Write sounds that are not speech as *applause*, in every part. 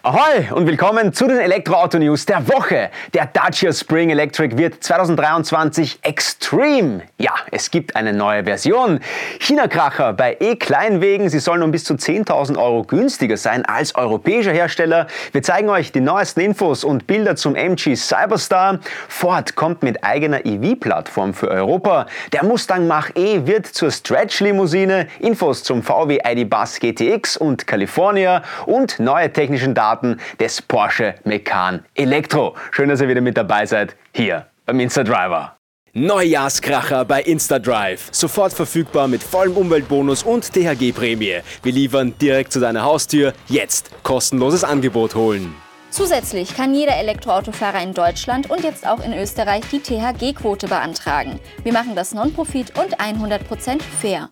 Ahoi und willkommen zu den Elektroauto-News der Woche. Der Dacia Spring Electric wird 2023 Extreme. Ja, es gibt eine neue Version. China-Kracher bei E-Kleinwegen. Sie sollen um bis zu 10.000 Euro günstiger sein als europäischer Hersteller. Wir zeigen euch die neuesten Infos und Bilder zum MG Cyberstar. Ford kommt mit eigener EV-Plattform für Europa. Der Mustang Mach-E wird zur Stretch-Limousine. Infos zum VW ID Bus GTX und California und neue technischen Daten Daten des Porsche Macan Elektro. Schön, dass ihr wieder mit dabei seid, hier beim Insta-Driver. Neujahrskracher bei InstaDrive. Sofort verfügbar mit vollem Umweltbonus und THG-Prämie. Wir liefern direkt zu deiner Haustür. Jetzt kostenloses Angebot holen. Zusätzlich kann jeder Elektroautofahrer in Deutschland und jetzt auch in Österreich die THG-Quote beantragen. Wir machen das Non-Profit und 100% fair.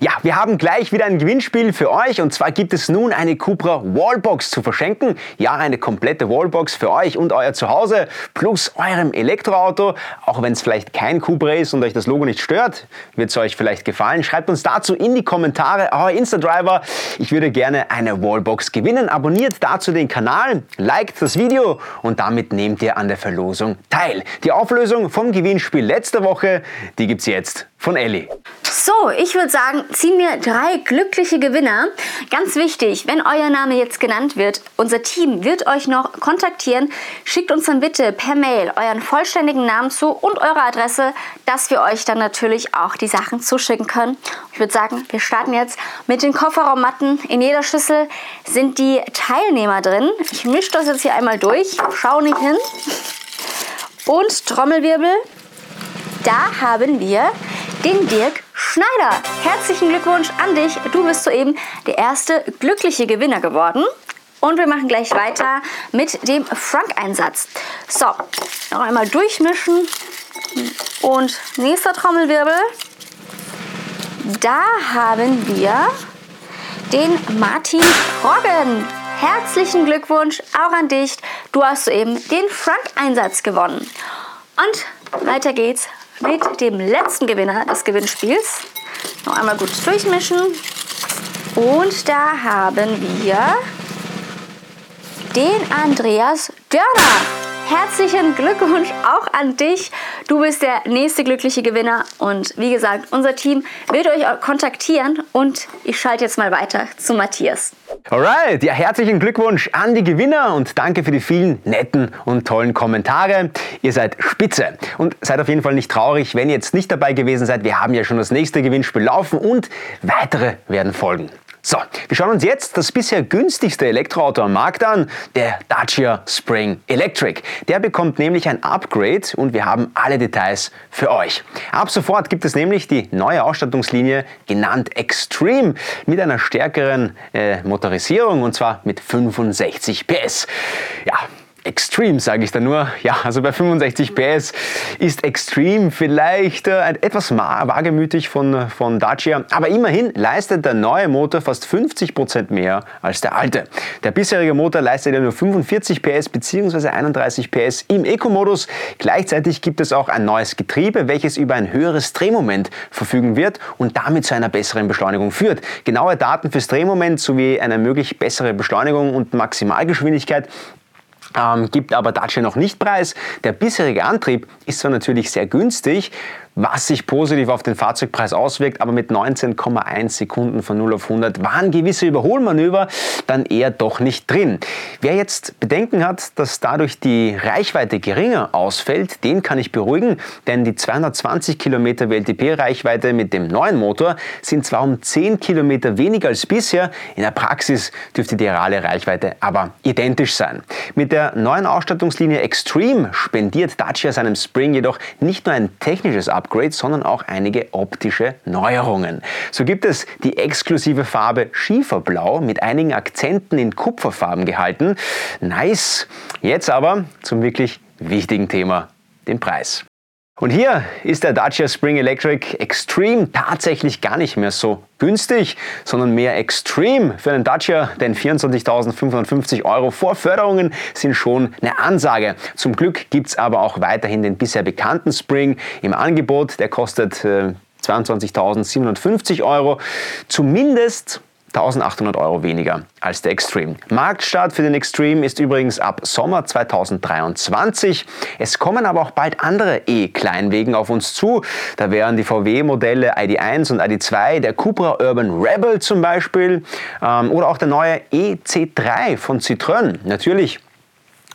Ja, wir haben gleich wieder ein Gewinnspiel für euch und zwar gibt es nun eine Cupra Wallbox zu verschenken. Ja, eine komplette Wallbox für euch und euer Zuhause plus eurem Elektroauto. Auch wenn es vielleicht kein Cupra ist und euch das Logo nicht stört, wird es euch vielleicht gefallen. Schreibt uns dazu in die Kommentare, euer Insta-Driver. Ich würde gerne eine Wallbox gewinnen. Abonniert dazu den Kanal, liked das Video und damit nehmt ihr an der Verlosung teil. Die Auflösung vom Gewinnspiel letzter Woche, die gibt es jetzt von Ellie. So, ich würde sagen, ziehen wir drei glückliche Gewinner. Ganz wichtig, wenn euer Name jetzt genannt wird, unser Team wird euch noch kontaktieren. Schickt uns dann bitte per Mail euren vollständigen Namen zu und eure Adresse, dass wir euch dann natürlich auch die Sachen zuschicken können. Ich würde sagen, wir starten jetzt mit den Kofferraummatten. In jeder Schüssel sind die Teilnehmer drin. Ich mische das jetzt hier einmal durch, schau nicht hin. Und Trommelwirbel. Da haben wir den Dirk Schneider. Herzlichen Glückwunsch an dich. Du bist soeben der erste glückliche Gewinner geworden. Und wir machen gleich weiter mit dem Frank-Einsatz. So, noch einmal durchmischen. Und nächster Trommelwirbel. Da haben wir den Martin Roggen. Herzlichen Glückwunsch auch an dich. Du hast soeben den Frank-Einsatz gewonnen. Und weiter geht's mit dem letzten Gewinner des Gewinnspiels. Noch einmal gut durchmischen. Und da haben wir den Andreas Dörner. Herzlichen Glückwunsch auch an dich. Du bist der nächste glückliche Gewinner und wie gesagt, unser Team wird euch kontaktieren und ich schalte jetzt mal weiter zu Matthias. Alright, ja, herzlichen Glückwunsch an die Gewinner und danke für die vielen netten und tollen Kommentare. Ihr seid spitze und seid auf jeden Fall nicht traurig, wenn ihr jetzt nicht dabei gewesen seid. Wir haben ja schon das nächste Gewinnspiel laufen und weitere werden folgen. So, wir schauen uns jetzt das bisher günstigste Elektroauto am Markt an, der Dacia Spring Electric. Der bekommt nämlich ein Upgrade und wir haben alle Details für euch. Ab sofort gibt es nämlich die neue Ausstattungslinie genannt Extreme mit einer stärkeren äh, Motorisierung und zwar mit 65 PS. Ja, Extreme, sage ich da nur. Ja, also bei 65 PS ist Extreme vielleicht äh, etwas wagemütig von, von Dacia, aber immerhin leistet der neue Motor fast 50% mehr als der alte. Der bisherige Motor leistet ja nur 45 PS bzw. 31 PS im Eco-Modus. Gleichzeitig gibt es auch ein neues Getriebe, welches über ein höheres Drehmoment verfügen wird und damit zu einer besseren Beschleunigung führt. Genaue Daten fürs Drehmoment sowie eine möglich bessere Beschleunigung und Maximalgeschwindigkeit ähm, gibt aber Dacia noch nicht preis. Der bisherige Antrieb ist zwar natürlich sehr günstig, was sich positiv auf den Fahrzeugpreis auswirkt, aber mit 19,1 Sekunden von 0 auf 100 waren gewisse Überholmanöver dann eher doch nicht drin. Wer jetzt Bedenken hat, dass dadurch die Reichweite geringer ausfällt, den kann ich beruhigen, denn die 220 Kilometer WLTP-Reichweite mit dem neuen Motor sind zwar um 10 Kilometer weniger als bisher, in der Praxis dürfte die reale Reichweite aber identisch sein. Mit der neuen Ausstattungslinie Extreme spendiert Dacia seinem Spring jedoch nicht nur ein technisches Upgrade, Upgrade, sondern auch einige optische Neuerungen. So gibt es die exklusive Farbe Schieferblau mit einigen Akzenten in Kupferfarben gehalten. Nice. Jetzt aber zum wirklich wichtigen Thema, den Preis. Und hier ist der Dacia Spring Electric Extreme tatsächlich gar nicht mehr so günstig, sondern mehr Extreme für einen Dacia, denn 24.550 Euro vor Förderungen sind schon eine Ansage. Zum Glück gibt es aber auch weiterhin den bisher bekannten Spring im Angebot, der kostet äh, 22.750 Euro. Zumindest 1800 Euro weniger als der Extreme. Marktstart für den Extreme ist übrigens ab Sommer 2023. Es kommen aber auch bald andere E-Kleinwegen auf uns zu. Da wären die VW-Modelle ID1 und ID2, der Cupra Urban Rebel zum Beispiel ähm, oder auch der neue EC3 von Citroën. Natürlich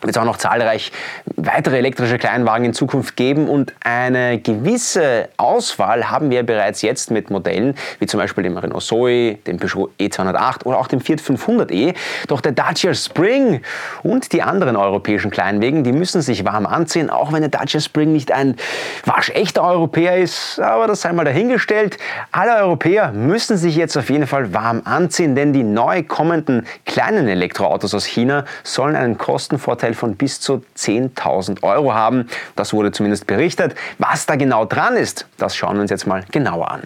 wird es auch noch zahlreich weitere elektrische Kleinwagen in Zukunft geben und eine gewisse Auswahl haben wir bereits jetzt mit Modellen wie zum Beispiel dem Renault Zoe, dem Peugeot E208 oder auch dem Fiat 500e. Doch der Dacia Spring und die anderen europäischen Kleinwagen, die müssen sich warm anziehen, auch wenn der Dacia Spring nicht ein waschechter Europäer ist, aber das sei mal dahingestellt. Alle Europäer müssen sich jetzt auf jeden Fall warm anziehen, denn die neu kommenden kleinen Elektroautos aus China sollen einen Kostenvorteil Vorteil von bis zu 10.000 Euro haben. Das wurde zumindest berichtet. Was da genau dran ist, das schauen wir uns jetzt mal genauer an.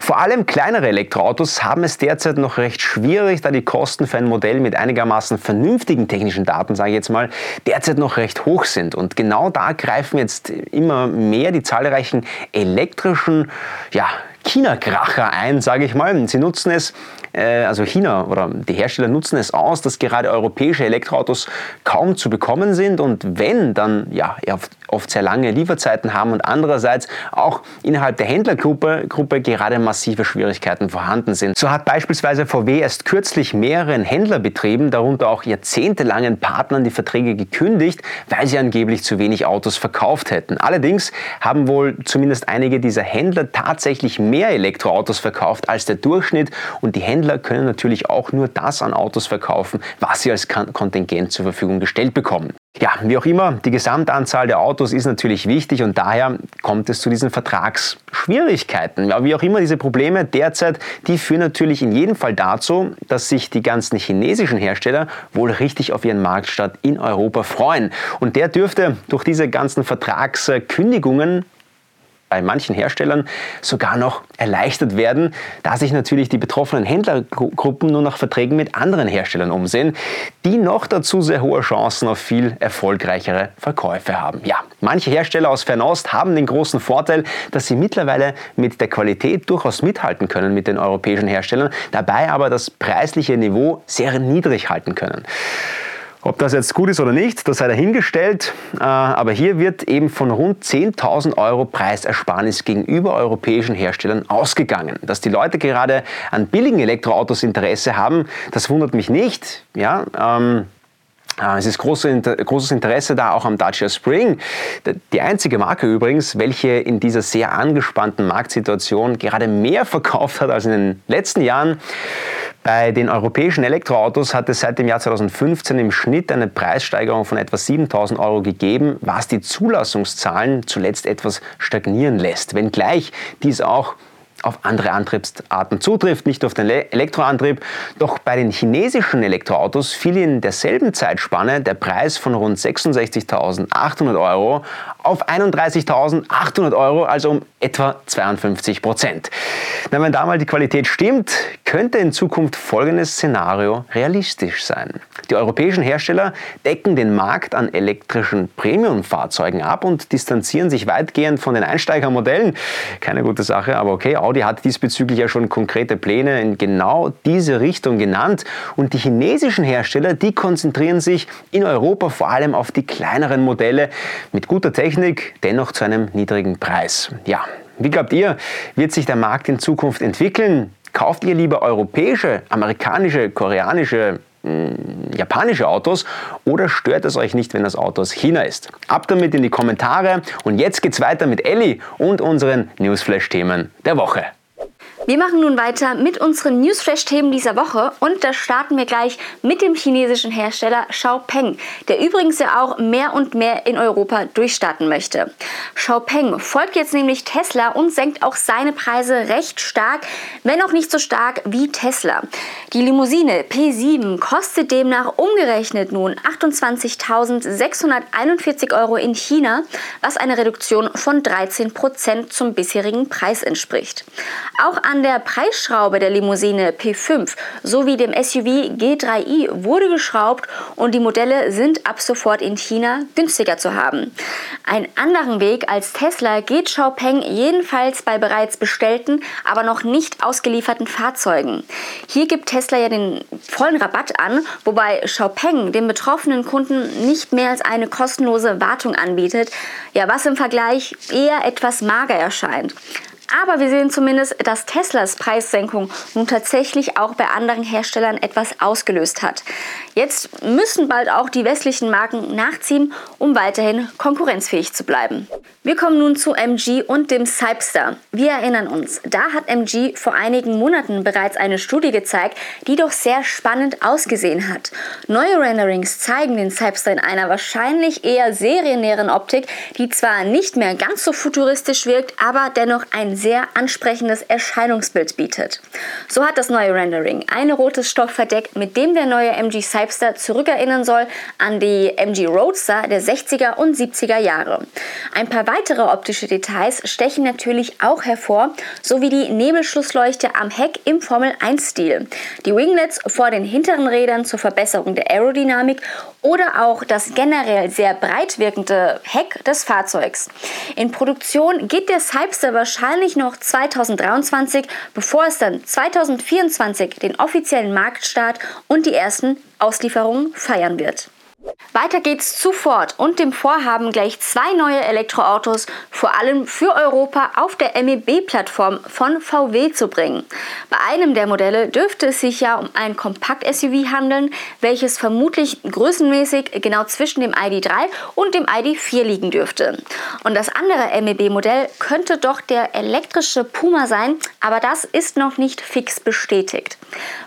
Vor allem kleinere Elektroautos haben es derzeit noch recht schwierig, da die Kosten für ein Modell mit einigermaßen vernünftigen technischen Daten, sage ich jetzt mal, derzeit noch recht hoch sind. Und genau da greifen jetzt immer mehr die zahlreichen elektrischen ja, China-Kracher ein, sage ich mal. Sie nutzen es also China oder die Hersteller nutzen es aus, dass gerade europäische Elektroautos kaum zu bekommen sind und wenn, dann ja, oft sehr lange Lieferzeiten haben und andererseits auch innerhalb der Händlergruppe Gruppe gerade massive Schwierigkeiten vorhanden sind. So hat beispielsweise VW erst kürzlich mehreren Händlerbetrieben, darunter auch jahrzehntelangen Partnern, die Verträge gekündigt, weil sie angeblich zu wenig Autos verkauft hätten. Allerdings haben wohl zumindest einige dieser Händler tatsächlich mehr Elektroautos verkauft als der Durchschnitt und die Händler Händler können natürlich auch nur das an Autos verkaufen, was sie als Kontingent zur Verfügung gestellt bekommen. Ja, wie auch immer, die Gesamtanzahl der Autos ist natürlich wichtig und daher kommt es zu diesen Vertragsschwierigkeiten. Ja, wie auch immer, diese Probleme derzeit, die führen natürlich in jedem Fall dazu, dass sich die ganzen chinesischen Hersteller wohl richtig auf ihren Marktstart in Europa freuen. Und der dürfte durch diese ganzen Vertragskündigungen bei manchen Herstellern sogar noch erleichtert werden, da sich natürlich die betroffenen Händlergruppen nur nach Verträgen mit anderen Herstellern umsehen, die noch dazu sehr hohe Chancen auf viel erfolgreichere Verkäufe haben. Ja, manche Hersteller aus Fernost haben den großen Vorteil, dass sie mittlerweile mit der Qualität durchaus mithalten können mit den europäischen Herstellern, dabei aber das preisliche Niveau sehr niedrig halten können. Ob das jetzt gut ist oder nicht, das sei dahingestellt. Äh, aber hier wird eben von rund 10.000 Euro Preisersparnis gegenüber europäischen Herstellern ausgegangen. Dass die Leute gerade an billigen Elektroautos Interesse haben, das wundert mich nicht. Ja, ähm, äh, es ist großes Interesse da auch am Dacia Spring. Die einzige Marke übrigens, welche in dieser sehr angespannten Marktsituation gerade mehr *laughs* verkauft hat als in den letzten Jahren. Bei den europäischen Elektroautos hat es seit dem Jahr 2015 im Schnitt eine Preissteigerung von etwa 7000 Euro gegeben, was die Zulassungszahlen zuletzt etwas stagnieren lässt. Wenngleich dies auch auf andere Antriebsarten zutrifft, nicht auf den Elektroantrieb. Doch bei den chinesischen Elektroautos fiel in derselben Zeitspanne der Preis von rund 66.800 Euro auf 31.800 Euro, also um etwa 52 Prozent. Wenn da mal die Qualität stimmt, könnte in Zukunft folgendes Szenario realistisch sein. Die europäischen Hersteller decken den Markt an elektrischen Premium-Fahrzeugen ab und distanzieren sich weitgehend von den Einsteigermodellen. Keine gute Sache, aber okay, Audi hat diesbezüglich ja schon konkrete Pläne in genau diese Richtung genannt. Und die chinesischen Hersteller, die konzentrieren sich in Europa vor allem auf die kleineren Modelle mit guter Technik, dennoch zu einem niedrigen Preis. Ja, wie glaubt ihr, wird sich der Markt in Zukunft entwickeln? Kauft ihr lieber europäische, amerikanische, koreanische, hm, japanische Autos oder stört es euch nicht, wenn das Auto aus China ist? Ab damit in die Kommentare und jetzt geht's weiter mit Elli und unseren Newsflash-Themen der Woche. Wir machen nun weiter mit unseren Newsflash-Themen dieser Woche und da starten wir gleich mit dem chinesischen Hersteller Xiaopeng, der übrigens ja auch mehr und mehr in Europa durchstarten möchte. Xiaopeng folgt jetzt nämlich Tesla und senkt auch seine Preise recht stark, wenn auch nicht so stark wie Tesla. Die Limousine P7 kostet demnach umgerechnet nun 28.641 Euro in China, was eine Reduktion von 13 Prozent zum bisherigen Preis entspricht. Auch an der Preisschraube der Limousine P5 sowie dem SUV G3i wurde geschraubt und die Modelle sind ab sofort in China günstiger zu haben. Ein anderen Weg als Tesla geht Xiaopeng jedenfalls bei bereits bestellten, aber noch nicht ausgelieferten Fahrzeugen. Hier gibt Tesla ja den vollen Rabatt an, wobei Xiaopeng den betroffenen Kunden nicht mehr als eine kostenlose Wartung anbietet, ja was im Vergleich eher etwas mager erscheint. Aber wir sehen zumindest, dass Teslas Preissenkung nun tatsächlich auch bei anderen Herstellern etwas ausgelöst hat. Jetzt müssen bald auch die westlichen Marken nachziehen, um weiterhin konkurrenzfähig zu bleiben. Wir kommen nun zu MG und dem Cypster. Wir erinnern uns, da hat MG vor einigen Monaten bereits eine Studie gezeigt, die doch sehr spannend ausgesehen hat. Neue Renderings zeigen den Cypster in einer wahrscheinlich eher seriennäheren Optik, die zwar nicht mehr ganz so futuristisch wirkt, aber dennoch ein sehr ansprechendes Erscheinungsbild bietet. So hat das neue Rendering ein rotes Stoffverdeck, mit dem der neue MG Cypster zurückerinnern soll an die MG Roadster der 60er und 70er Jahre. Ein paar weitere optische Details stechen natürlich auch hervor, sowie die Nebelschlussleuchte am Heck im Formel-1-Stil, die Winglets vor den hinteren Rädern zur Verbesserung der Aerodynamik oder auch das generell sehr breit wirkende Heck des Fahrzeugs. In Produktion geht der Cypster wahrscheinlich noch 2023, bevor es dann 2024 den offiziellen Marktstart und die ersten Auslieferungen feiern wird. Weiter geht's zu Ford und dem Vorhaben, gleich zwei neue Elektroautos vor allem für Europa auf der MEB-Plattform von VW zu bringen. Bei einem der Modelle dürfte es sich ja um ein Kompakt-SUV handeln, welches vermutlich größenmäßig genau zwischen dem ID3 und dem ID4 liegen dürfte. Und das andere MEB-Modell könnte doch der elektrische Puma sein, aber das ist noch nicht fix bestätigt.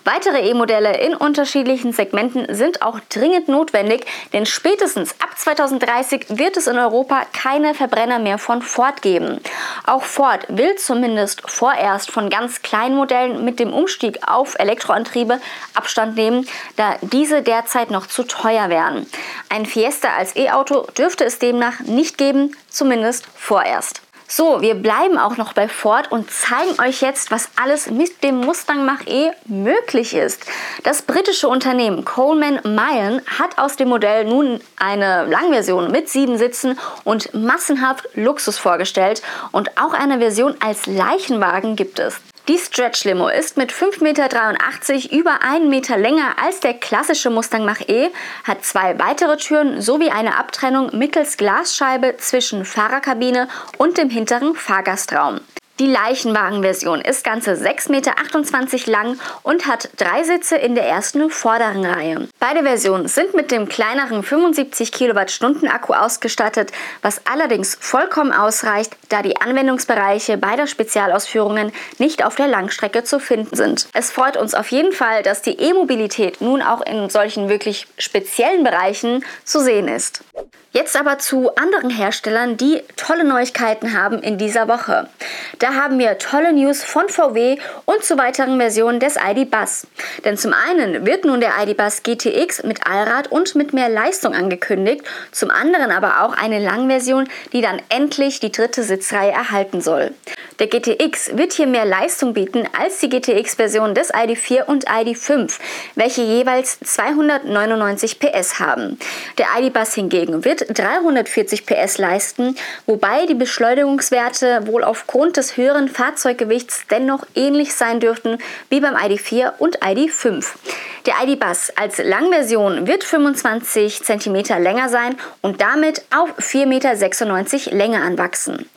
Weitere E-Modelle in unterschiedlichen Segmenten sind auch dringend notwendig, denn spätestens ab 2030 wird es in Europa keine Verbrenner mehr von Ford geben. Auch Ford will zumindest vorerst von ganz kleinen Modellen mit dem Umstieg auf Elektroantriebe Abstand nehmen, da diese derzeit noch zu teuer wären. Ein Fiesta als E-Auto dürfte es demnach nicht geben, zumindest vorerst. So, wir bleiben auch noch bei Ford und zeigen euch jetzt, was alles mit dem Mustang Mach-E möglich ist. Das britische Unternehmen Coleman Mayen hat aus dem Modell nun eine Langversion mit sieben Sitzen und massenhaft Luxus vorgestellt und auch eine Version als Leichenwagen gibt es. Die Stretch Limo ist mit 5,83 Meter über 1 Meter länger als der klassische Mustang Mach-E, hat zwei weitere Türen sowie eine Abtrennung mittels Glasscheibe zwischen Fahrerkabine und dem hinteren Fahrgastraum. Die Leichenwagenversion ist ganze 6,28 Meter lang und hat drei Sitze in der ersten vorderen Reihe. Beide Versionen sind mit dem kleineren 75 Kilowattstunden Akku ausgestattet, was allerdings vollkommen ausreicht, da die Anwendungsbereiche beider Spezialausführungen nicht auf der Langstrecke zu finden sind. Es freut uns auf jeden Fall, dass die E-Mobilität nun auch in solchen wirklich speziellen Bereichen zu sehen ist. Jetzt aber zu anderen Herstellern, die tolle Neuigkeiten haben in dieser Woche. Da haben wir tolle News von VW und zu weiteren Versionen des ID Bus. Denn zum einen wird nun der ID Bus GTX mit Allrad und mit mehr Leistung angekündigt, zum anderen aber auch eine Langversion, die dann endlich die dritte Sitzreihe erhalten soll. Der GTX wird hier mehr Leistung bieten als die GTX-Version des ID4 und ID5, welche jeweils 299 PS haben. Der ID-Bus hingegen wird 340 PS leisten, wobei die Beschleunigungswerte wohl aufgrund des höheren Fahrzeuggewichts dennoch ähnlich sein dürften wie beim ID4 und ID5. Der ID-Bus als Langversion wird 25 cm länger sein und damit auf 4,96 m Länge anwachsen.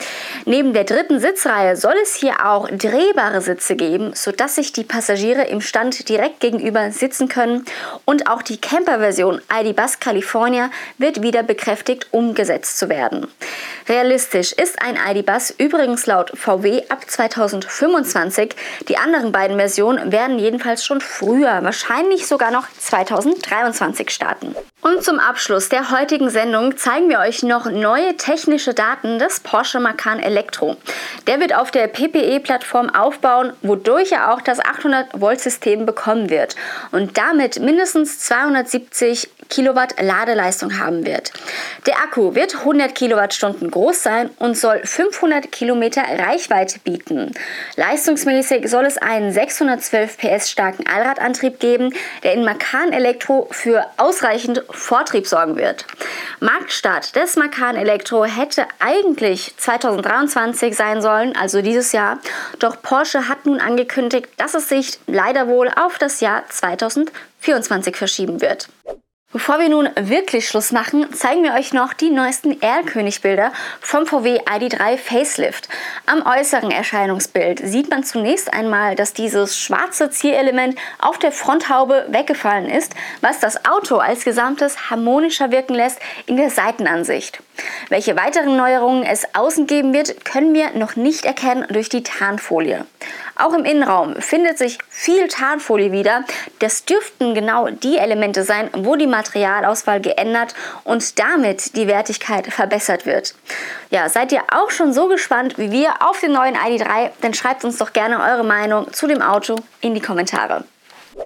Neben der dritten Sitzreihe soll es hier auch drehbare Sitze geben, sodass sich die Passagiere im Stand direkt gegenüber sitzen können. Und auch die Camper-Version ID-Bus California wird wieder bekräftigt umgesetzt zu werden. Realistisch ist ein ID-Bus übrigens laut VW ab 2025. Die anderen beiden Versionen werden jedenfalls schon früher, wahrscheinlich sogar noch 2023 starten. Und zum Abschluss der heutigen Sendung zeigen wir euch noch neue technische Daten des Porsche Macan Elektro. Der wird auf der PPE-Plattform aufbauen, wodurch er auch das 800-Volt-System bekommen wird und damit mindestens 270 Kilowatt Ladeleistung haben wird. Der Akku wird 100 Kilowattstunden groß sein und soll 500 Kilometer Reichweite bieten. Leistungsmäßig soll es einen 612 PS starken Allradantrieb geben, der in Macan Elektro für ausreichend Vortrieb sorgen wird. Marktstart des Macan Elektro hätte eigentlich 2023 sein sollen, also dieses Jahr. Doch Porsche hat nun angekündigt, dass es sich leider wohl auf das Jahr 2024 verschieben wird. Bevor wir nun wirklich Schluss machen, zeigen wir euch noch die neuesten Erlkönig-Bilder vom VW ID3 Facelift. Am äußeren Erscheinungsbild sieht man zunächst einmal, dass dieses schwarze Zierelement auf der Fronthaube weggefallen ist, was das Auto als Gesamtes harmonischer wirken lässt in der Seitenansicht. Welche weiteren Neuerungen es außen geben wird, können wir noch nicht erkennen durch die Tarnfolie. Auch im Innenraum findet sich viel Tarnfolie wieder. Das dürften genau die Elemente sein, wo die Materialauswahl geändert und damit die Wertigkeit verbessert wird. Ja, seid ihr auch schon so gespannt wie wir auf den neuen ID3? Dann schreibt uns doch gerne eure Meinung zu dem Auto in die Kommentare.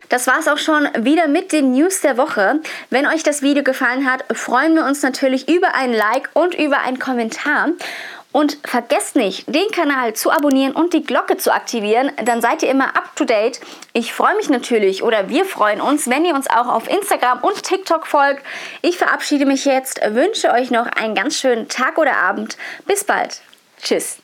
Das war es auch schon wieder mit den News der Woche. Wenn euch das Video gefallen hat, freuen wir uns natürlich über ein Like und über einen Kommentar. Und vergesst nicht, den Kanal zu abonnieren und die Glocke zu aktivieren, dann seid ihr immer up to date. Ich freue mich natürlich oder wir freuen uns, wenn ihr uns auch auf Instagram und TikTok folgt. Ich verabschiede mich jetzt, wünsche euch noch einen ganz schönen Tag oder Abend. Bis bald. Tschüss.